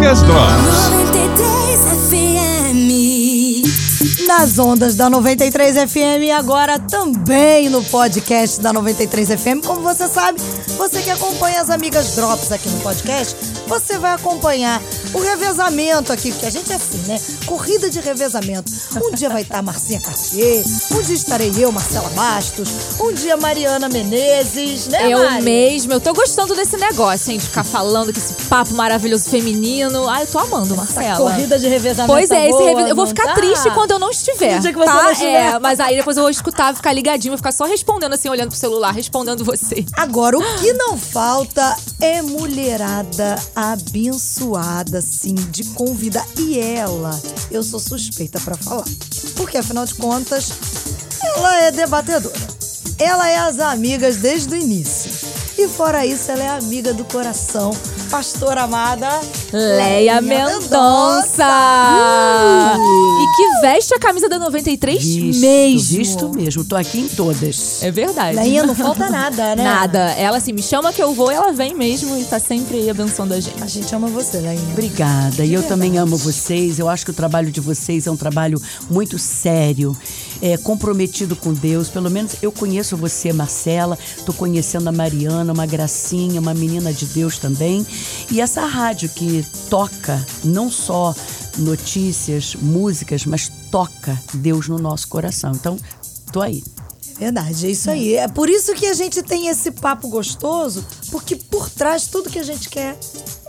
Amigas Drops. 93 FM. Nas ondas da 93 FM e agora também no podcast da 93 FM. Como você sabe, você que acompanha as Amigas Drops aqui no podcast, você vai acompanhar o revezamento aqui, porque a gente é assim, né? Corrida de revezamento. Um dia vai estar Marcinha Cartier, um dia estarei eu, Marcela Bastos, um dia Mariana Menezes, né, Eu Mari? mesmo, eu tô gostando desse negócio, hein? De ficar falando que esse papo maravilhoso feminino. Ai, eu tô amando, Marcela. Corrida de revezamento. Pois é, esse boa, revi- eu vou ficar tá? triste quando eu não estiver. No dia que você tá? não estiver. É, mas aí depois eu vou escutar, ficar ligadinho, vou ficar só respondendo assim, olhando pro celular, respondendo você. Agora, o que não falta é mulherada abençoada, assim, de convidar. E ela, eu sou suspeita pra falar. Porque, afinal de contas, ela é debatedora. Ela é as amigas desde o início. E fora isso, ela é amiga do coração. Pastora amada Leia Mendonça! E que veste a camisa da 93 Visto, mesmo. visto mesmo. Tô aqui em todas. É verdade. Leinha, não falta nada, né? Nada. Ela assim, me chama que eu vou, ela vem mesmo e tá sempre aí abençoando a gente. A gente ama você, Leinha. Obrigada. E eu também amo vocês. Eu acho que o trabalho de vocês é um trabalho muito sério, é, comprometido com Deus. Pelo menos eu conheço você, Marcela. Tô conhecendo a Mariana, uma gracinha, uma menina de Deus também. E essa rádio que toca não só notícias, músicas, mas toca Deus no nosso coração. Então, tô aí. Verdade, é isso aí. É por isso que a gente tem esse papo gostoso, porque por trás tudo que a gente quer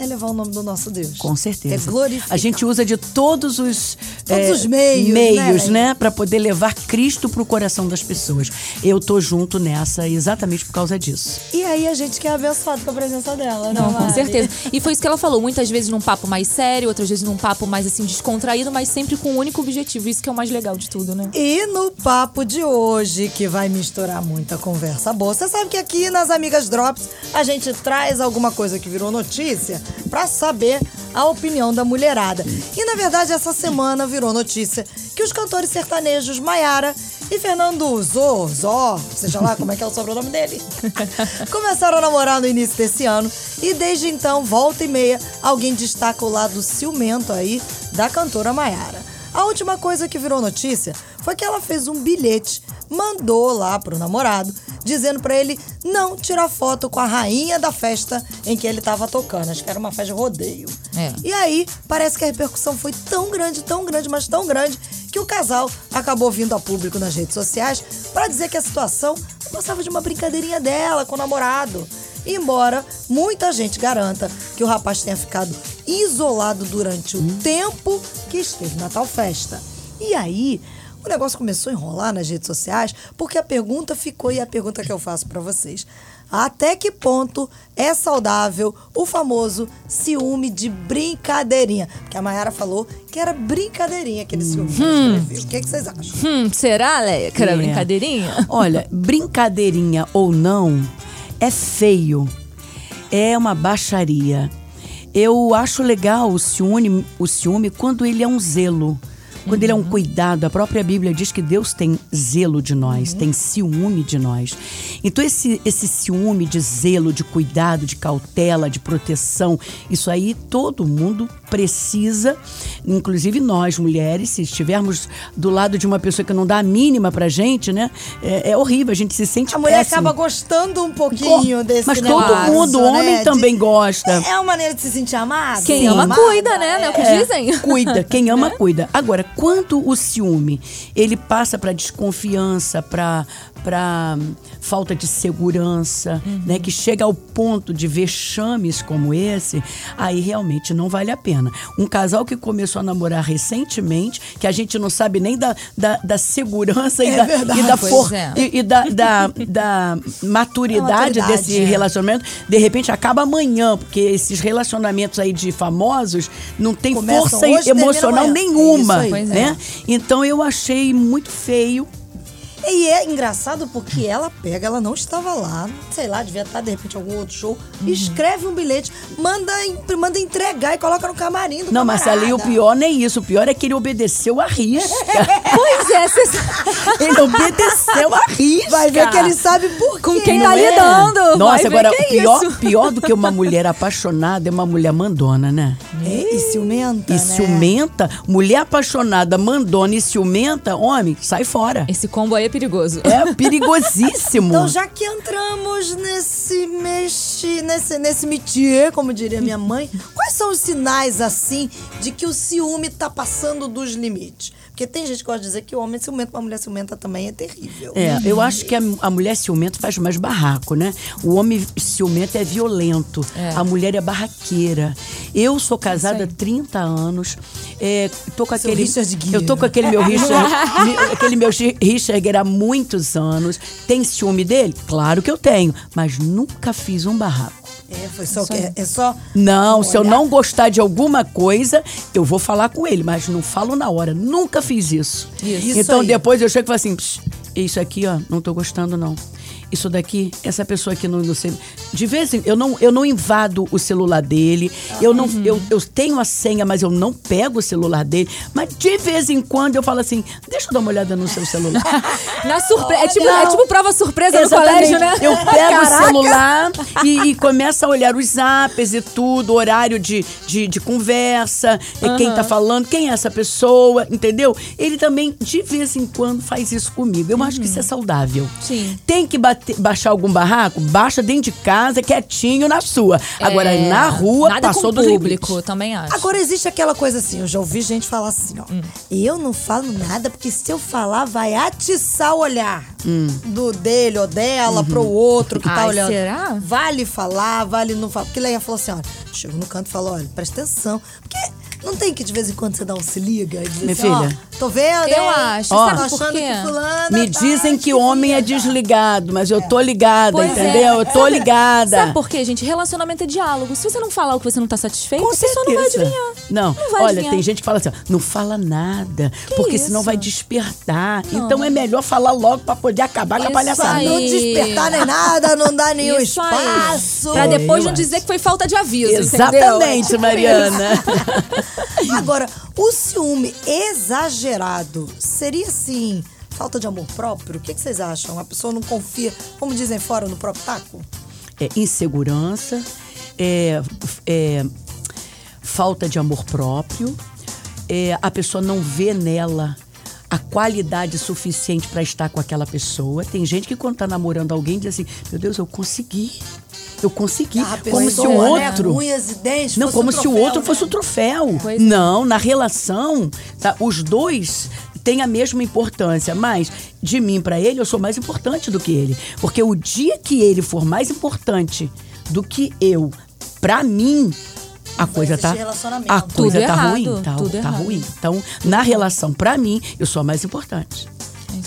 é levar o nome do nosso Deus. Com certeza. É glorificar. A gente usa de todos os Todos é, os meios, meios, né? né, para poder levar Cristo pro coração das pessoas. Eu tô junto nessa exatamente por causa disso. E aí a gente que é abençoado com a presença dela, Não, né, com Mari? certeza. E foi isso que ela falou. Muitas vezes num papo mais sério, outras vezes num papo mais assim descontraído, mas sempre com um único objetivo. Isso que é o mais legal de tudo, né? E no papo de hoje, que vai misturar muita conversa boa, você sabe que aqui nas Amigas Drops a gente traz alguma coisa que virou notícia pra saber a opinião da mulherada. E na verdade essa semana virou notícia que os cantores sertanejos Maiara e Fernando Zó, Zó, seja lá como é que é o sobrenome dele, começaram a namorar no início desse ano e desde então, volta e meia, alguém destaca o lado ciumento aí da cantora Maiara. A última coisa que virou notícia foi que ela fez um bilhete, mandou lá pro namorado, dizendo pra ele não tirar foto com a rainha da festa em que ele tava tocando. Acho que era uma festa de rodeio. É. E aí, parece que a repercussão foi tão grande, tão grande, mas tão grande, que o casal acabou vindo a público nas redes sociais pra dizer que a situação não passava de uma brincadeirinha dela com o namorado. Embora muita gente garanta que o rapaz tenha ficado isolado durante o tempo que esteve na tal festa. E aí, o negócio começou a enrolar nas redes sociais, porque a pergunta ficou, e é a pergunta que eu faço pra vocês. Até que ponto é saudável o famoso ciúme de brincadeirinha? Porque a Mayara falou que era brincadeirinha aquele ciúme escreveu. O que, que vocês acham? Hum, será, Leia? Que era É. brincadeirinha? Olha, brincadeirinha ou não, é feio. É uma baixaria. Eu acho legal o ciúme, o ciúme quando ele é um zelo. Quando ele é um cuidado, a própria Bíblia diz que Deus tem zelo de nós, tem ciúme de nós. Então, esse, esse ciúme de zelo, de cuidado, de cautela, de proteção, isso aí todo mundo precisa, inclusive nós, mulheres, se estivermos do lado de uma pessoa que não dá a mínima pra gente, né? É, é horrível, a gente se sente A mulher péssimo. acaba gostando um pouquinho desse Mas negócio, todo mundo, né? homem De- também gosta. É uma maneira de se sentir amado. Quem ama, amada, cuida, né? Não é o que é. dizem? Cuida, quem ama cuida. Agora, quando o ciúme ele passa para desconfiança, para para falta de segurança, né, que chega ao ponto de vexames como esse, aí realmente não vale a pena. Um casal que começou a namorar recentemente, que a gente não sabe nem da, da, da segurança e, É da, verdade. e da for- é. e, e da, da, da maturidade, maturidade, desse é. relacionamento, de repente acaba amanhã, porque esses relacionamentos aí de famosos não tem Começam força hoje, emocional nenhuma, né? Então eu achei muito feio. E é engraçado porque ela pega, ela não estava lá, sei lá, devia estar de repente em algum outro show, Uhum. escreve um bilhete, manda, manda entregar e coloca no camarim do Não, mas ali o pior nem isso. O pior é que ele obedeceu a risca. Pois é, você ele obedeceu a risca. Vai ver que ele sabe por quê. Com quem Não tá é? lidando. Nossa, agora, é pior, isso. pior do que uma mulher apaixonada é uma mulher mandona, né? É, e ciumenta, E né? ciumenta, mulher apaixonada, mandona e ciumenta, homem, sai fora. Esse combo aí é perigoso. É perigosíssimo. Então, já que entramos nesse mexe, nesse, nesse métier, como diria minha mãe, quais são os sinais, assim, de que o ciúme tá passando dos limites? Porque tem gente que gosta de dizer que o homem ciumento, uma mulher ciumenta também é terrível. É, eu acho que a, a mulher ciumenta faz mais barraco, né? O homem ciumento é violento, É. a mulher é barraqueira. Eu sou casada há Isso aí. 30 anos, é, tô com Seu aquele. Richard Gere. eu tô com aquele meu Richard, mi- aquele meu Richard Gere há muitos anos. Tem ciúme dele? Claro que eu tenho, mas nunca fiz um barraco. É, foi só que é, é só. Não, se eu não gostar de alguma coisa, eu vou falar com ele, mas não falo na hora. Nunca fiz isso. Isso. Então aí. depois eu chego e falo assim: "Psh, isso aqui, ó, não tô gostando, não. Isso daqui, essa pessoa aqui não, não sei. De vez em eu não, eu não invado o celular dele. Eu não, Uhum. eu, eu tenho a senha, mas eu não pego o celular dele. Mas de vez em quando eu falo assim: deixa eu dar uma olhada no seu celular. Na surpre... é, tipo, é tipo prova surpresa no Exatamente. colégio, né? Eu pego o celular e, e começo a olhar os zaps e tudo, horário de, de, de conversa, e quem tá falando, quem é essa pessoa, entendeu? Ele também, de vez em quando, faz isso comigo. Eu acho que isso é saudável. Sim. Tem que bater- baixar algum barraco? Baixa dentro de casa, quietinho na sua. Agora, É, na rua, nada passou com do público, limite. também acho. Agora existe aquela coisa assim, eu já ouvi gente falar assim, ó. Hum. Eu não falo nada porque se eu falar vai atiçar o olhar do dele ou dela pro outro que tá Ai, olhando. será? Vale falar, vale não falar. Porque Leia falou assim, olha, chegou no canto e falou, olha, presta atenção. Porque não tem que de vez em quando você dar um se liga e dizer Minha assim, ó, filha. tô vendo, Eu hein? acho. Sabe por achando quê? que fulana Me tá dizem que homem é desligado, mas eu tô ligada, Pois é. entendeu? Eu tô ligada. Sabe por quê, gente? Relacionamento é diálogo. Se você não falar o que você não tá satisfeito, Com a pessoa não vai adivinhar. Não, Não vai olha, adivinhar. tem gente que fala assim, ó, não fala nada, porque senão isso? vai despertar. Então é melhor falar logo pra poder acabar com a Isso palhaçada. aí. Não despertar nem nada, não dá nenhum Isso aí. espaço. Pra É, depois eu não acho. dizer que foi falta de aviso, Exatamente, entendeu? É tipo Mariana. Agora, o ciúme exagerado seria assim, falta de amor próprio? O que, que vocês acham? A pessoa não confia, como dizem fora, no próprio taco? É insegurança, é, é falta de amor próprio, é, a pessoa não vê nela a qualidade suficiente pra estar com aquela pessoa. Tem gente que quando tá namorando alguém diz assim, meu Deus, eu consegui. Eu consegui. Ah, como se o né, outro. Unhas e dentes. Não, como um se o troféu, outro né? fosse o troféu. Pois é. Não, na relação, tá, os dois têm a mesma importância, mas de mim pra ele eu sou mais importante do que ele, porque o dia que ele for mais importante do que eu pra mim a coisa tá a Tudo coisa tá errado, ruim, tá, tá errado. ruim. Então, na relação pra mim, eu sou a mais importante.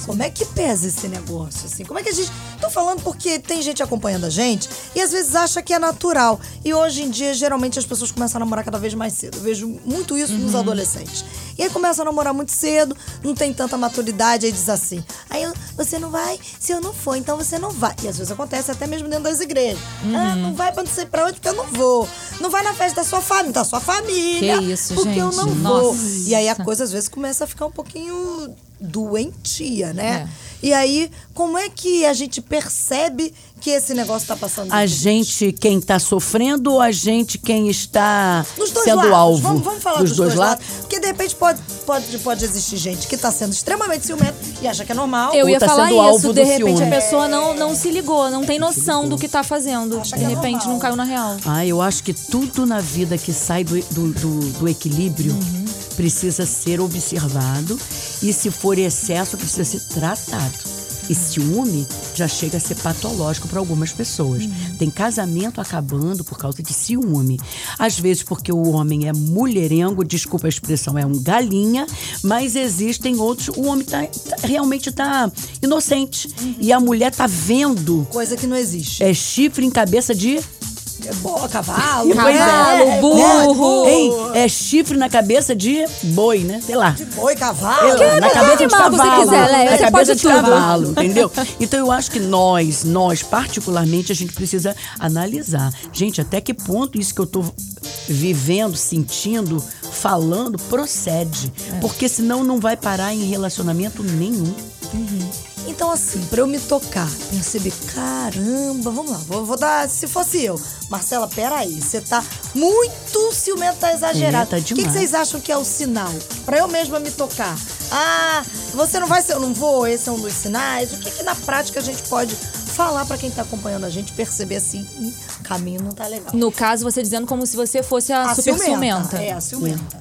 Como é que pesa esse negócio, assim? Como é que a gente... Tô falando porque tem gente acompanhando a gente e às vezes acha que é natural. E hoje em dia, geralmente, as pessoas começam a namorar cada vez mais cedo. Eu vejo muito isso Uhum. nos adolescentes. E aí começam a namorar muito cedo, não tem tanta maturidade, aí diz assim, aí eu- você não vai, se eu não for, então você não vai. E às vezes acontece até mesmo dentro das igrejas. Uhum. Ah, não vai pra não sei pra onde, porque eu não vou. Não vai na festa da sua família, da sua família. Que isso, porque eu gente. não vou. Nossa. E aí a coisa às vezes começa a ficar um pouquinho doentia, né? É. E aí, como é que a gente percebe que esse negócio tá passando? A gente quem tá sofrendo ou a gente quem está dois sendo lados. alvo? Vamos, vamos falar dos, dos, dois, lados? Porque de repente pode, pode, pode existir gente que tá sendo extremamente ciumenta e acha que é normal. Eu Ou ia tá falar sendo alvo isso, de do repente ciúme. a pessoa não, não se ligou, não tem noção do que tá fazendo. Acha De é repente normal. não caiu na real. Ah, eu acho que tudo na vida que sai do, do, do- do equilíbrio precisa ser observado e, se for excesso, precisa ser tratado. E ciúme já chega a ser patológico para algumas pessoas. Tem casamento acabando por causa de ciúme. Às vezes porque o homem é mulherengo, desculpa a expressão, é um galinha, mas existem outros. O homem tá, tá- realmente está inocente. E a mulher tá vendo Coisa que não existe. é chifre em cabeça de É boa, cavalo. Pois é. Cavalo, burro. Hein? É chifre na cabeça de boi, né? Sei lá. De boi, cavalo. Na cabeça de animal você cavalo. quiser, na você cabeça de tudo. cavalo, entendeu? Então eu acho que nós, nós particularmente, a gente precisa analisar. Gente, até que ponto isso que eu tô vivendo, sentindo, falando, procede. É. Porque senão não vai parar em relacionamento nenhum. Então, assim, pra eu me tocar, perceber, caramba, vamos lá, vou, vou dar, se fosse eu. Marcela, peraí, você tá muito ciumenta, tá exagerado. É, tá o que, vocês acham que é o sinal? Pra eu mesma me tocar. Ah, você não vai ser, eu não vou, esse é um dos sinais. O que, que na prática a gente pode falar pra quem tá acompanhando a gente, perceber assim, "Ih, o caminho não tá legal. No caso, você dizendo como se você fosse a, A super ciumenta. É, a ciumenta.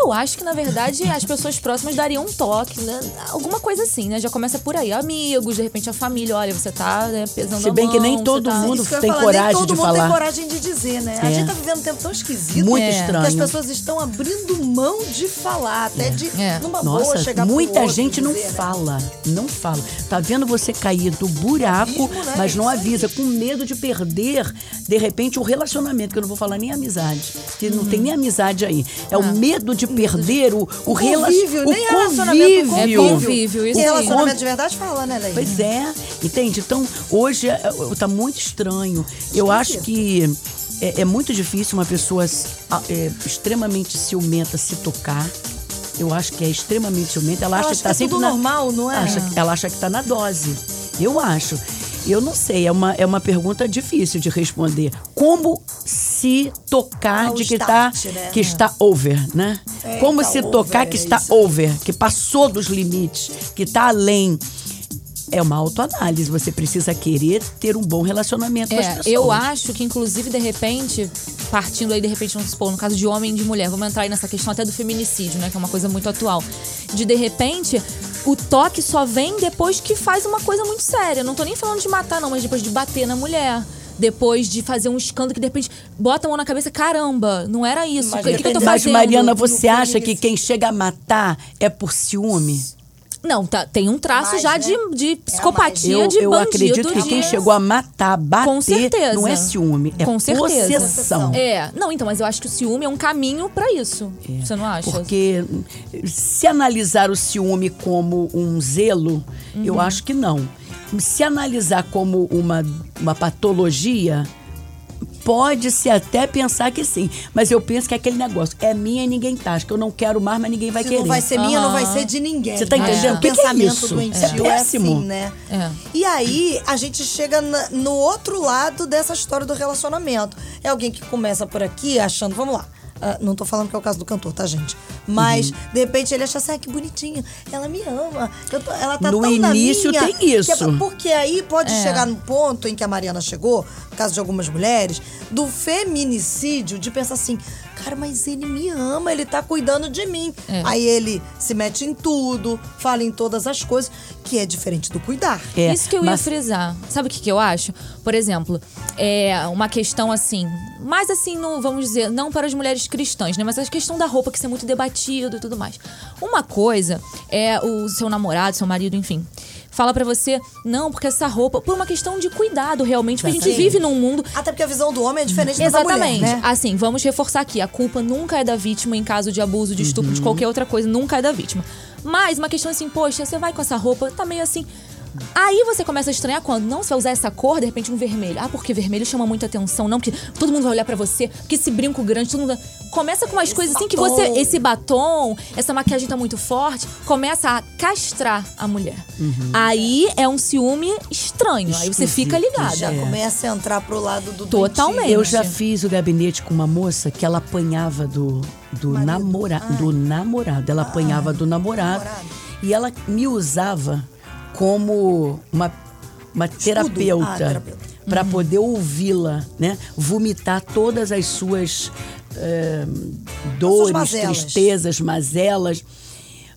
Eu acho que, na verdade, as pessoas próximas dariam um toque, né? Alguma coisa assim, né? Já começa por aí. Amigos, de repente a família, olha, você tá né, pesando Se a bem mão, que nem todo tá- mundo tem falar, coragem nem todo de mundo falar. tem coragem de dizer, né? A É. gente tá vivendo um tempo tão esquisito. Muito É. estranho. Que as pessoas estão abrindo mão de falar, até de É. numa boa Nossa, chegar pro muita outro gente não dizer, né? fala, não fala. Tá vendo você cair do buraco, Abismo, né? mas não avisa, com medo de perder, de repente, o relacionamento, que eu não vou falar nem amizade, que não tem nem amizade aí. É o medo de perder o, o, O rela- convívio, o nem relacionamento, o É convívio. convívio, isso E aí. relacionamento de verdade fala, né, Leila? Pois é, entende? Então, hoje é, é, tá muito estranho. Eu acho que é, é muito difícil uma pessoa é, extremamente ciumenta se tocar. Eu acho que é extremamente ciumenta. Ela acha acho que tá que é sempre tudo na, normal, não é? Acha, ela acha que tá na dose. Eu acho. Eu não sei, é uma, é uma pergunta difícil de responder. Como se tocar de que, start, tá, né? que está over, né? É, Como tá se over, tocar é que está isso. over, que passou dos limites, que está além. É uma autoanálise. Você precisa querer ter um bom relacionamento com as É, pessoas. eu acho que, inclusive, de repente, partindo aí, de repente, vamos supor, no caso de homem e de mulher, vamos entrar aí nessa questão até do feminicídio, né? Que é uma coisa muito atual. De, de repente, o toque só vem depois que faz uma coisa muito séria. Não tô nem falando de matar, não, mas depois de bater na mulher. Depois de fazer um escândalo que, de repente, bota a mão na cabeça, caramba, não era isso. Mas o que, que eu tô Mas, fazendo? Mariana, você No acha que quem chega a matar é por ciúme? Não, tá, tem um traço Mais, já né? de, de psicopatia, Eu, de eu bandido. acredito que de- quem chegou a matar, bater, Com certeza. não é ciúme, é Com certeza. possessão. É, não, então, mas eu acho que o ciúme é um caminho pra isso. Você não acha? Porque se analisar o ciúme como um zelo, Uhum. eu acho que não. Se analisar como uma, uma patologia, pode-se até pensar que sim. Mas eu penso que é aquele negócio, é minha e ninguém tá. Acho que eu não quero mais, mas ninguém vai Se querer. não vai ser minha, não vai ser de ninguém. Você tá né? entendendo? O O que que é pensamento isso? doentio É é, péssimo. assim, né? É. E aí, a gente chega no outro lado dessa história do relacionamento. É alguém que começa por aqui achando, vamos lá. Ah, não tô falando que é o caso do cantor, tá, gente? Mas, Uhum. de repente, ele acha assim, ah, que bonitinho. Ela me ama. Tô- ela tá No tão na início minha, tem é- isso. porque aí pode É. chegar no ponto em que a Mariana chegou, no caso de algumas mulheres, do feminicídio, de pensar assim, cara, mas ele me ama, ele tá cuidando de mim. É. Aí ele se mete em tudo, fala em todas as coisas, que é diferente do cuidar. É, Isso que eu mas- ia frisar. Sabe o que, que eu acho? Por exemplo, é uma questão assim, mais assim, no, vamos dizer, não para as mulheres cristãs, né? Mas a questão da roupa, que isso é muito debatido e tudo mais. Uma coisa é o seu namorado, seu marido, enfim. Fala pra você, não, porque essa roupa, por uma questão de cuidado realmente, porque a gente Exatamente. vive num mundo Até porque a visão do homem é diferente da Exatamente. mulher, né? Assim, vamos reforçar aqui. A culpa nunca é da vítima em caso de abuso, de estupro, Uhum. de qualquer outra coisa. Nunca é da vítima. Mas uma questão assim, poxa, você vai com essa roupa, tá meio assim... Aí você começa a estranhar quando, não, você vai usar essa cor, de repente um vermelho. Ah, porque vermelho chama muita atenção, não, porque todo mundo vai olhar pra você, porque esse brinco grande, todo mundo. Começa com umas coisas assim que você. Esse batom, essa maquiagem tá muito forte, começa a castrar a mulher. Aí é um ciúme estranho. Aí você fica ligada. Já começa a entrar pro lado do Totalmente. doentio. Eu já fiz o gabinete com uma moça que ela apanhava do, do, namora, do namorado. Ela apanhava do namorado. namorado. E ela me usava como uma, uma terapeuta. Ah, terapeuta. Para poder ouvi-la, né? Vomitar todas as suas eh, dores, mazelas. tristezas, mazelas.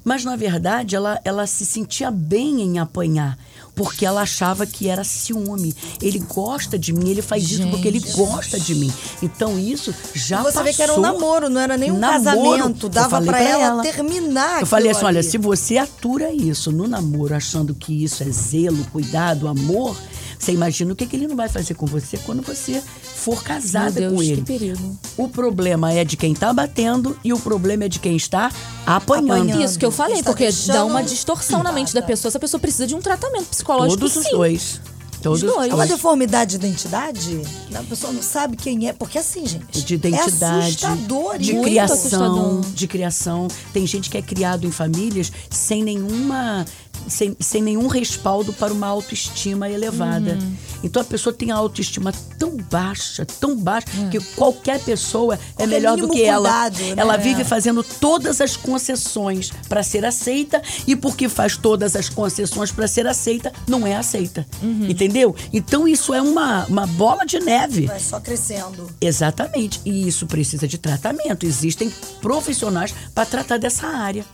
Mas, na verdade, ela, ela se sentia bem em apanhar. Porque ela achava que era ciúme. Ele gosta de mim, ele faz isso porque ele Gente. gosta de mim. Então, isso já você passou. vê que era um namoro, não era nem um Namoro. casamento. Dava pra ela, ela. terminar Eu falei assim: olha, ali. se você atura isso no namoro, achando que isso é zelo, cuidado, amor, Você imagina o que, que ele não vai fazer com você quando você for casada Meu Deus, com que ele. perigo. O problema é de quem tá batendo e o problema é de quem está apanhando. Apanhando. Isso que eu falei, Está porque dá uma distorção na mente da pessoa. Essa pessoa precisa de um tratamento psicológico, Todos os sim. dois. Todos Os dois. É uma deformidade de identidade? A pessoa não sabe quem é. Porque assim, gente. de identidade, É assustador de isso. criação, assustador. de criação. Tem gente que é criado em famílias sem nenhuma sem, sem nenhum respaldo para uma autoestima elevada. Uhum. Então a pessoa tem a autoestima tão baixa, tão baixa, que qualquer pessoa é melhor do que ela. cuidado, né? Ela vive fazendo todas as concessões para ser aceita e porque faz todas as concessões para ser aceita, não é aceita. Uhum. Entendeu? Então isso é uma, uma bola de neve. Vai só crescendo. Exatamente. E isso precisa de tratamento. Existem profissionais para tratar dessa área.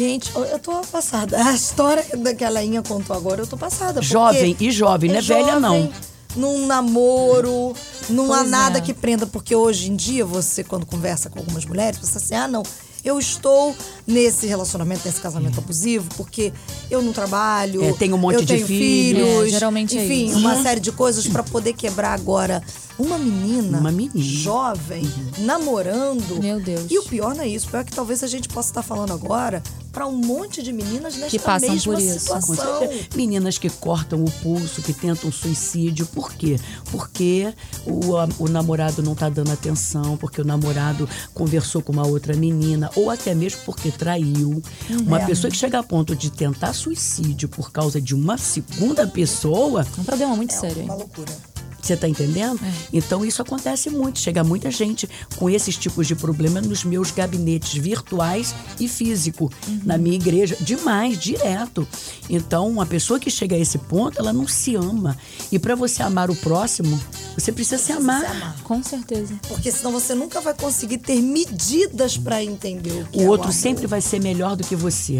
Gente, eu tô passada. A história que a Leinha contou agora, eu tô passada. Jovem e jovem, não é velha, não. jovem, Num namoro, não há Pois nada é. que prenda, porque hoje em dia você, quando conversa com algumas mulheres, você assim, ah, não, eu estou nesse relacionamento, nesse casamento abusivo, porque eu não trabalho, É, tem um monte eu de tenho filho. filhos, É, geralmente é enfim, isso. uma série de coisas pra poder quebrar agora uma menina, Uma menina. jovem, namorando. Meu Deus. E o pior não é isso, o pior é que talvez a gente possa estar falando agora pra um monte de meninas nesta Que passam mesma por isso. Situação. Meninas que cortam o pulso, que tentam suicídio. Por quê? Porque o, o namorado não tá dando atenção, porque o namorado conversou com uma outra menina, ou até mesmo porque traiu. Uma É. pessoa que chega a ponto de tentar suicídio por causa de uma segunda pessoa, É um problema muito sério, hein? Uma loucura. Você tá entendendo? Então isso acontece muito. Chega muita gente com esses tipos de problema nos meus gabinetes virtuais e físico, na minha igreja, demais, direto. Então, uma pessoa que chega a esse ponto, ela não se ama. E para você amar o próximo, você precisa se amar. Se amar. Com certeza. Porque senão você nunca vai conseguir ter medidas pra entender o que O é outro amor. sempre vai ser melhor do que você.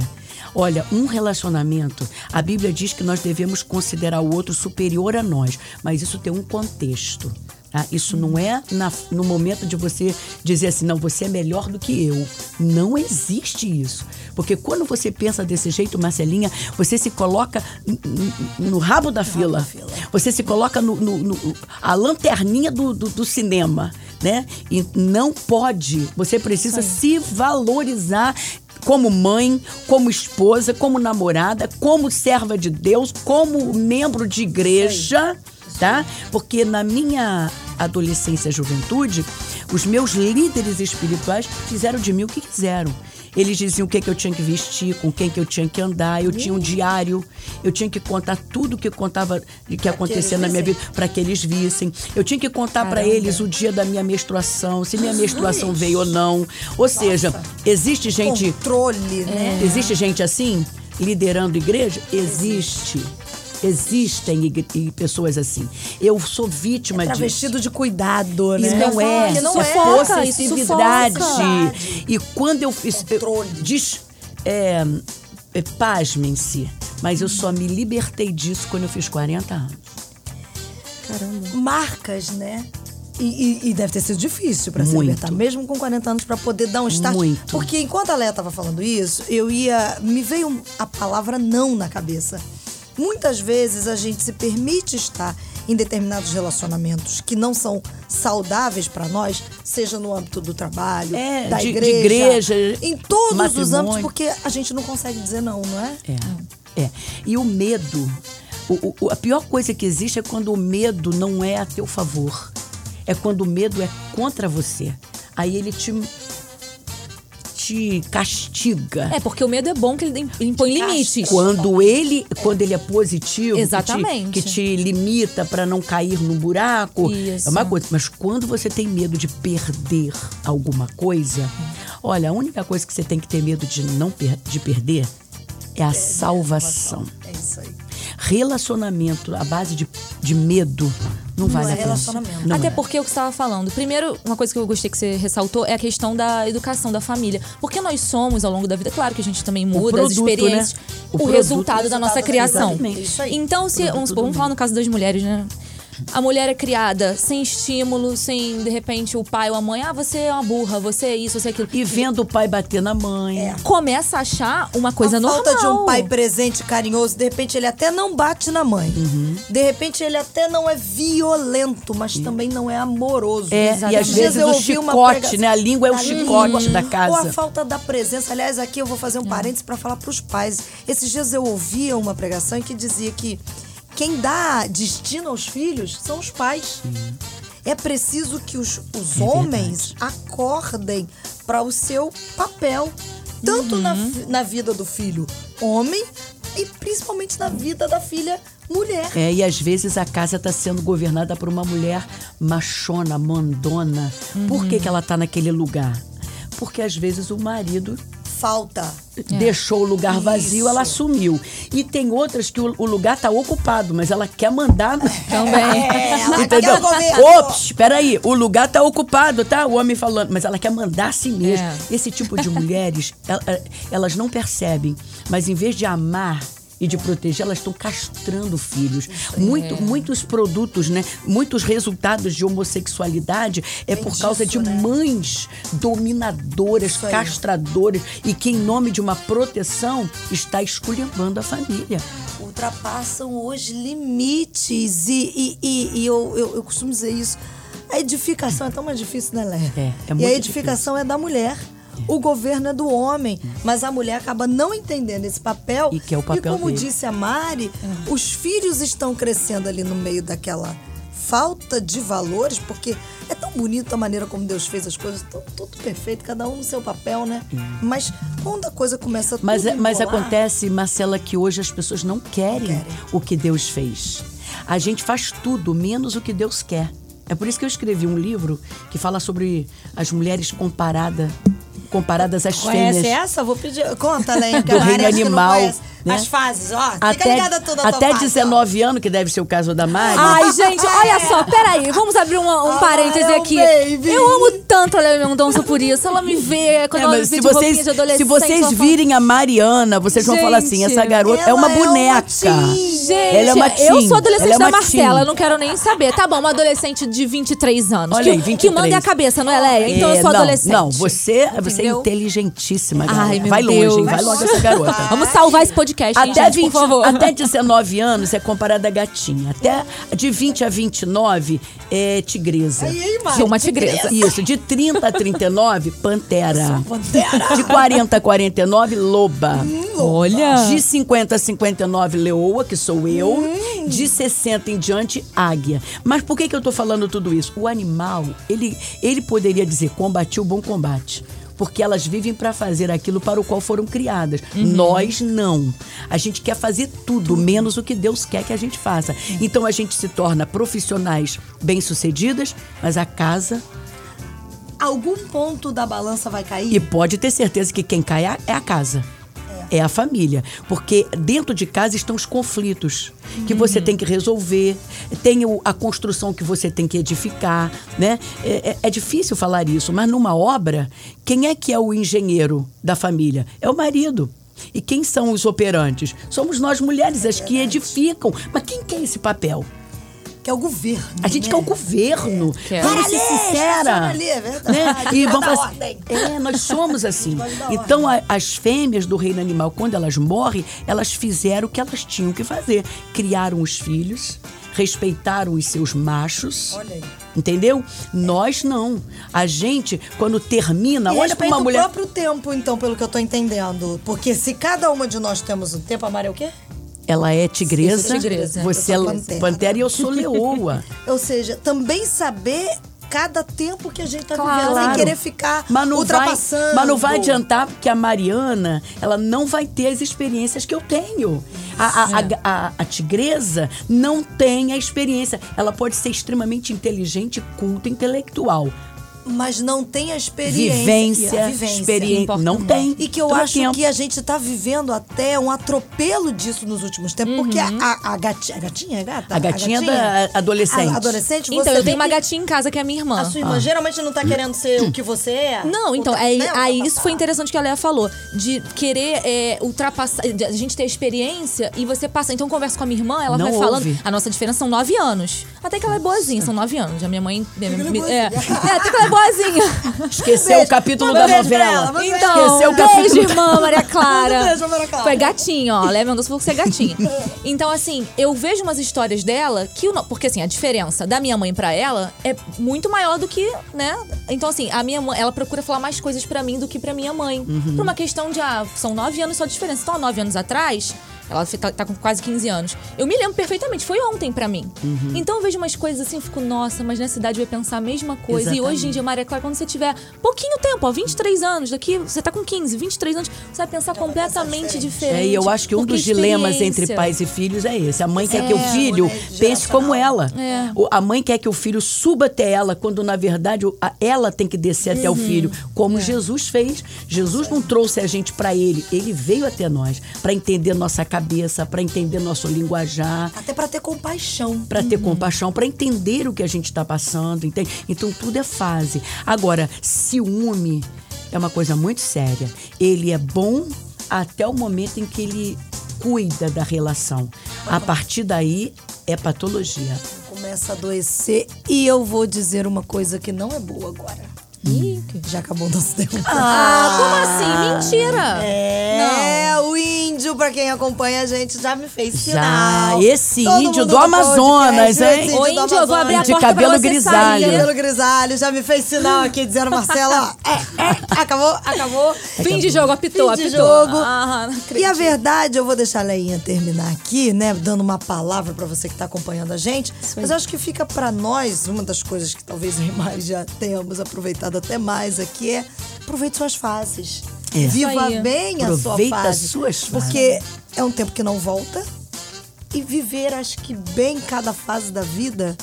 Olha, um relacionamento, a Bíblia diz que nós devemos considerar o outro superior a nós, mas isso tem um contexto. tá? Isso não é na- no momento de você dizer assim, não, você é melhor do que eu. Não existe isso. Porque quando você pensa desse jeito, Marcelinha, você se coloca no rabo da fila. Você se coloca no, no- no- a lanterninha do, do- do cinema, né? E não pode. Você precisa se valorizar como mãe, como esposa, como namorada, como serva de Deus, como membro de igreja, tá? Porque na minha adolescência e juventude, os meus líderes espirituais fizeram de mim o que quiseram. Eles diziam o que, que eu tinha que vestir, com quem que eu tinha que andar. Eu tinha um diário, eu tinha que contar tudo que contava, que acontecia na minha vida, para que eles vissem. Eu tinha que contar para eles o dia da minha menstruação, se minha menstruação veio ou não. Ou seja, existe gente Controle, né? Existe gente assim liderando igreja? Existe. Existem pessoas assim. Eu sou vítima disso. Travestido de cuidado, né? E não é, Que não isso é foca. E quando eu fiz. eu- Controle. Diz, é, é, pasmem-se, mas eu só me libertei disso quando eu fiz 40 anos. Caramba. Marcas, né? E, e- e deve ter sido difícil pra se libertar, mesmo com 40 anos, pra poder dar um start. Muito. Porque enquanto a Leia tava falando isso, eu ia. Me veio a palavra não na cabeça. Muitas vezes a gente se permite estar em determinados relacionamentos que não são saudáveis pra nós, seja no âmbito do trabalho, É, da de- de igreja, igreja, em todos os matrimônio. âmbitos, porque a gente não consegue dizer não, não é? É. É. E o medo. o- o- a pior coisa que existe é quando o medo não é a teu favor. É quando o medo é contra você. Aí ele te. Te castiga. É, porque o medo é bom que ele impõe limites. Quando ele, quando ele é positivo, que te- Exatamente. Que, te, limita para não cair no buraco, Isso. é uma coisa. Mas quando você tem medo de perder alguma coisa, olha, a única coisa que você tem que ter medo de não per- de perder é a salvação. É isso aí. Relacionamento à base de, de medo não, vale é a pena. relacionamento. Não Até é. porque o que você estava falando. Primeiro, uma coisa que eu gostei que você ressaltou é a questão da educação da família. Porque nós somos, ao longo da vida, claro que a gente também muda as produto, experiências, né? o, O produto, resultado da nossa resultado da criação. Exatamente. Isso aí. Então, se, Produto vamos, vamos falar no caso das mulheres, né? A mulher é criada sem estímulo, sem, de repente, o pai ou a mãe, ah, você é uma burra, você é isso, você é aquilo. E vendo o pai bater na mãe. Começa a achar uma coisa a normal. falta de um pai presente, carinhoso, de repente ele até não bate na mãe. Uhum. De repente ele até não é violento, mas também não é amoroso. É, e Exatamente. às vezes eu o ouvi uma chicote, pregação- né? A língua é o A chicote língua. da Ou a casa. falta da presença. Aliás, aqui eu vou fazer um parênteses para falar para os pais. Esses dias eu ouvia uma pregação em que dizia que quem dá destino aos filhos são os pais. É preciso que os, os É homens acordem para o seu papel, tanto na, Uhum. vi- na vida do filho homem e principalmente na vida da filha mulher. É, e às vezes a casa está sendo governada por uma mulher machona, mandona. Por que, que ela está naquele lugar? Porque às vezes o marido Falta. deixou o lugar vazio, ela assumiu. E tem outras que o, o lugar está ocupado, mas ela quer mandar. Também. É, ela Entendeu? Ops, espera aí, o lugar tá ocupado, tá? O homem falando, mas ela quer mandar a si mesmo. É. Esse tipo de mulheres, el- el- elas não percebem, mas em vez de amar e de proteger, elas estão castrando filhos. Muito, Muitos produtos, né? Muitos resultados de homossexualidade é Vem por causa disso, de né? mães dominadoras, castradoras e que, em nome de uma proteção, está esculhambando a família. ultrapassam os limites. E, e, e, e eu, eu, eu costumo dizer isso. A edificação é tão mais difícil, né, Léa? É, é E muito a edificação é da mulher. O governo é do homem, mas a mulher acaba não entendendo esse papel. E que é o papel E como dele. disse a Mari, os filhos estão crescendo ali no meio daquela falta de valores, porque é tão bonito a maneira como Deus fez as coisas, tão, tudo perfeito, cada um no seu papel, né? Mas quando a coisa começa Mas, tudo é- mas embolar, acontece, Marcela, que hoje as pessoas não querem, Querem. o que Deus fez. A gente faz tudo menos o que Deus quer. É por isso que eu escrevi um livro que fala sobre as mulheres comparada, comparadas às Conhece fêmeas. essa? Vou pedir. Conta, né? Do reino animal, né? As fases, ó. Fica Até, até tua fase, 19 anos, que deve ser o caso da Mari. Ai, gente, olha só, peraí, vamos abrir uma- um Ai, parêntese oh, aqui. baby. Eu amo tanto a Léa Mendonça por isso. Ela me vê quando É, ela me se vocês, de adolescente. se vocês virem a Mariana, vocês vão falar assim: Gente, essa garota é uma é uma boneca. teen. Gente, ela é uma teen, eu sou adolescente ela é da uma Marcela, eu não quero nem saber. Tá bom, uma adolescente de 23 anos. Olha que, aí, que 23. manda é a cabeça, não é, Leia? Então É, eu sou não, adolescente. Não, você, você é Entendeu? inteligentíssima, garota. Ai, meu Vai longe, Deus. hein? Vai longe essa garota. Vamos salvar esse podcast, Até, gente, 20, por favor. até 19 anos é comparada a gatinha. Até de 20 a 29 é tigresa. Aí, aí, Mari, Sou uma tigresa. Isso, de 30 a 39, pantera. Pantera. De 40 a 49, loba. Olha. De 50 a 59, leoa, que sou eu. Hum. De 60 em diante, águia. Mas por que, que eu tô falando tudo isso? O animal, ele, ele poderia dizer, combati o bom combate. Porque elas vivem para fazer aquilo para o qual foram criadas. Uhum. Nós não. A gente quer fazer tudo, menos o que Deus quer que a gente faça. Então a gente se torna profissionais bem-sucedidas, mas a casa. Algum ponto da balança vai cair? E pode ter certeza que quem cai é a- é a casa. É a família. Porque dentro de casa estão os conflitos que você tem que resolver, tem a construção que você tem que edificar, né? É, é- é difícil falar isso, mas numa obra, quem é que é o engenheiro da família? É o marido. E quem são os operantes? Somos nós mulheres, as que edificam. Mas quem quer esse papel? Que é o governo. A gente né? quer o governo. Quer. Vamos ser sincera. ali, é verdade. Né? E vamos fazer- ordem. É, nós somos assim. Então, a- as fêmeas do reino animal, quando elas morrem, elas fizeram o que elas tinham que fazer. Criaram os filhos, respeitaram os seus machos. Olha aí. Entendeu? Nós não. A gente, quando termina, E olha para uma mulher. o próprio tempo, então, pelo que eu tô entendendo. Porque se cada uma de nós temos um tempo, a é o quê? Ela é tigresa, Sim, tigresa. você é pantera. pantera. e eu sou leoa. Ou seja, também saber cada tempo que a gente tá Claro. vivendo sem querer ficar Mas não, vai, ultrapassando. mas não vai adiantar, porque a Mariana, ela não vai ter as experiências que eu tenho. A, a, É. a, a- a tigresa não tem a experiência. Ela pode ser extremamente inteligente, culta, intelectual. Mas não tem a experiência. Vivência, a vivência. experiência. Importa Não tem. E que eu Todo acho tempo. que a gente tá vivendo até um atropelo disso nos últimos tempos. Porque a, a, a gatinha. A gatinha é gata? A gatinha da adolescente. A adolescente, você Então, eu tenho uma gatinha em casa que é a minha irmã. A sua irmã geralmente não tá querendo ser o que você é. Não, então, tá- aí, aí Tá- isso foi interessante que a Léa falou. De querer é, ultrapassar, de a gente ter experiência e você passar. Então, eu converso com a minha irmã, ela Não vai falando. ouve. A nossa diferença são nove anos. Até que ela é boazinha, são nove anos. A minha mãe. Minha, é é, é, até que ela é boazinha. Esqueceu o capítulo manda da beijo novela. ela, Então, Esqueceu o beijo, capítulo. irmã Maria Clara. Beijo, Maria Clara. Foi gatinho, ó. Mendonça falou que você é gatinha. Então, assim, eu vejo umas histórias dela que... o Porque, assim, a diferença da minha mãe pra ela é muito maior do que, né? Então, assim, a minha mãe, ela procura falar mais coisas pra mim do que pra minha mãe. Uhum. Por uma questão de, ah, são nove anos só de diferença. Então, há nove anos atrás... Ela tá, tá com quase 15 anos. Eu me lembro perfeitamente, foi ontem pra mim. Uhum. Então eu vejo umas coisas assim, eu fico, nossa, mas nessa idade eu ia pensar a mesma coisa. E Exatamente. hoje em dia, Maria Clara, quando você tiver pouquinho tempo, ó, 23 anos, daqui você tá com 15, 23 anos, você vai pensar completamente diferente. É, e eu acho que um dos dilemas entre pais e filhos é esse. A mãe quer que o É, filho né, pense como ela. É. A mãe quer que o filho suba até ela, quando na verdade ela tem que descer até o Uhum. filho, como É. Jesus fez. Jesus não trouxe a gente para ele, ele veio até nós para entender nossa cabeça, para entender nosso linguajar. Até pra ter compaixão. Para Uhum. ter compaixão, para entender o que a gente está passando, entende? Então tudo é fase. Agora, ciúme é uma coisa muito séria. Ele é bom até o momento em que ele cuida da relação. A partir daí é patologia. Começa a adoecer. E eu vou dizer uma coisa que não é boa agora. Ih, que- Já acabou o nosso tempo. Ah, como assim? Mentira! É, o índio, pra quem acompanha a gente, já me fez sinal. esse Todo índio do Amazonas, podcast, hein? esse do índio, eu vou abrir a Amazonas. De porta cabelo pra você grisalho. sair. Cabelo grisalho, já me fez sinal aqui dizendo, Marcelo, ó, é, é, acabou, acabou. Fim de jogo, apitou, Fim de jogo. Ah, não E a verdade, eu vou deixar a Leinha terminar aqui, né? Dando uma palavra pra você que tá acompanhando a gente. Mas eu acho que fica pra nós, uma das coisas que talvez Mari já tenhamos aproveitado até mais aqui é aproveite suas fases. É. Viva aí. bem a sua Aproveita fase. suas fases. Porque é um tempo que não volta. E viver, acho que bem cada fase da vida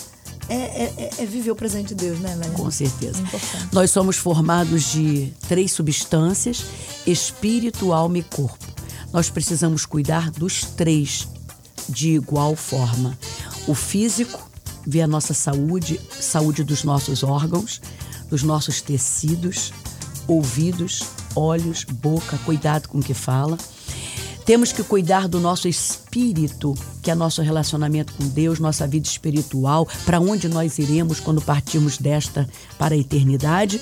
é, é- é- é viver o presente de Deus, né, Leia? Com certeza. Nós somos formados de três substâncias: espírito, alma e corpo. Nós precisamos cuidar dos três de igual forma. O físico, ver a nossa saúde, saúde dos nossos órgãos, dos nossos tecidos, ouvidos, olhos, boca, cuidado com o que fala. Temos que cuidar do nosso espírito, que é nosso relacionamento com Deus, nossa vida espiritual, para onde nós iremos quando partirmos desta para a eternidade.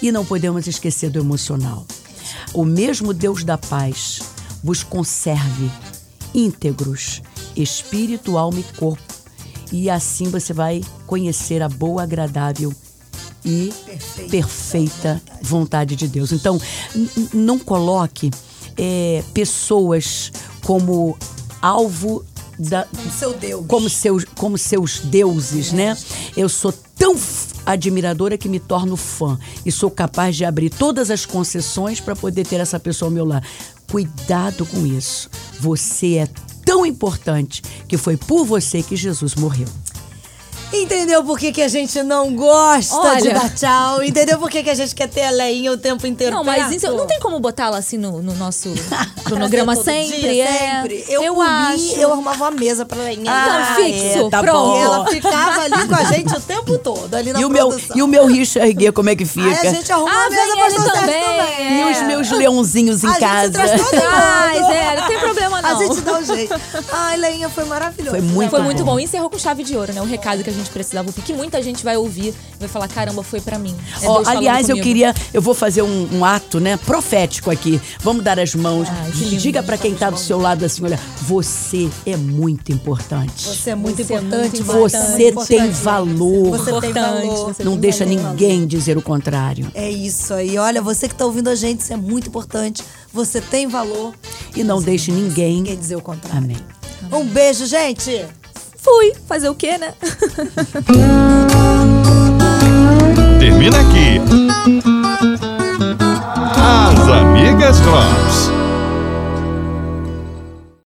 E não podemos esquecer do emocional. O mesmo Deus da paz vos conserve íntegros, espírito, alma e corpo. E assim você vai conhecer a boa, agradável e Perfeita perfeita vontade de Deus. Então, não coloque é, pessoas como alvo da, O seu Deus. como seus, como seus deuses, né? Eu sou tão admiradora que me torno fã e sou capaz de abrir todas as concessões para poder ter essa pessoa ao meu lado. Cuidado com isso. Você é tão importante que foi por você que Jesus morreu. Entendeu por que, que a gente não gosta Olha. de dar tchau? Entendeu por que, que a gente quer ter a Leinha o tempo inteiro Não, mas isso, não tem como botá-la assim no, no nosso cronograma sempre, dia, é. sempre. Eu, eu acho. eu arrumava uma mesa pra Leinha. Ah, fixo, é, tá pronto. bom. E ela ficava ali com a gente o tempo todo, ali na E o, meu, e o meu Richard Gere, como é que fica? Aí a gente arruma Ah, a mesa pra também, também. E os meus leãozinhos em A gente casa. traz todo mundo. Ai, Zé, não tem problema não. A gente dá um jeito. Ai, Leinha, foi maravilhoso. Foi muito Foi bom. muito bom. Encerrou com chave de ouro, né? O recado que a gente precisava ouvir. Que muita gente vai ouvir e vai falar: caramba, foi pra mim. É falando aliás, eu queria, eu vou fazer um, um ato, né, profético aqui. Vamos dar as mãos. Ai, que lindo. Diga pra quem tá do seu lado assim, olha, você é muito importante. Você é muito Você é importante, muito Marta, Você tem importante. valor. Você tem Importante, valor. você Não tem deixa valor. ninguém dizer o contrário. É isso aí. Olha, você que tá ouvindo a gente, isso é muito importante. Você tem valor. E não deixe ninguém. Ninguém dizer o contrário. Amém. Um beijo, gente. Fui. Fazer o quê, né? Termina aqui. As Amigas Drops.